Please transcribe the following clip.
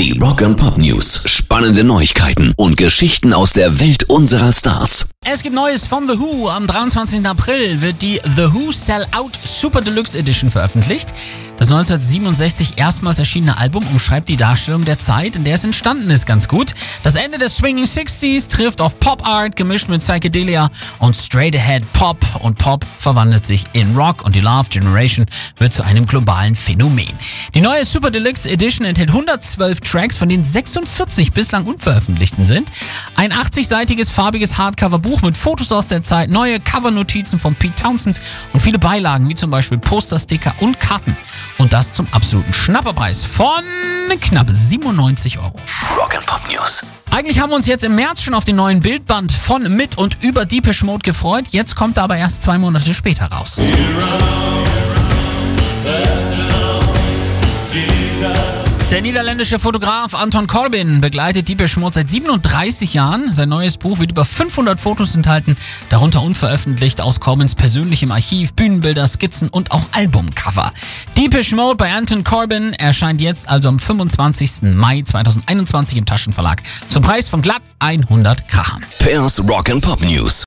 Die Rock and Pop News. Spannende Neuigkeiten und Geschichten aus der Welt unserer Stars. Es gibt Neues von The Who. Am 23. April wird die The Who Sell Out Super Deluxe Edition veröffentlicht. Das 1967 erstmals erschienene Album umschreibt die Darstellung der Zeit, in der es entstanden ist, ganz gut. Das Ende des Swinging 60s trifft auf Pop Art gemischt mit Psychedelia und Straight Ahead Pop und Pop verwandelt sich in Rock und die Love Generation wird zu einem globalen Phänomen. Die neue Super Deluxe Edition enthält 112 Tracks, von denen 46 bislang unveröffentlichten sind. Ein 80-seitiges farbiges Hardcover-Buch mit Fotos aus der Zeit, neue Cover-Notizen von Pete Townsend und viele Beilagen wie zum Beispiel Postersticker und Karten. Und das zum absoluten Schnapperpreis von knapp 97 Euro. Rock and Pop News. Eigentlich haben wir uns jetzt im März schon auf den neuen Bildband von, mit und über Deepish Mode gefreut. Jetzt kommt er aber erst zwei Monate später raus. Der niederländische Fotograf Anton Corbin begleitet Deepish Mode seit 37 Jahren. Sein neues Buch wird über 500 Fotos enthalten, darunter unveröffentlicht aus Corbins persönlichem Archiv, Bühnenbilder, Skizzen und auch Albumcover. Deepish Mode bei Anton Corbin erscheint jetzt also am 25. Mai 2021 im Taschenverlag zum Preis von glatt 100 Krachern. Pairs Rock and Pop News.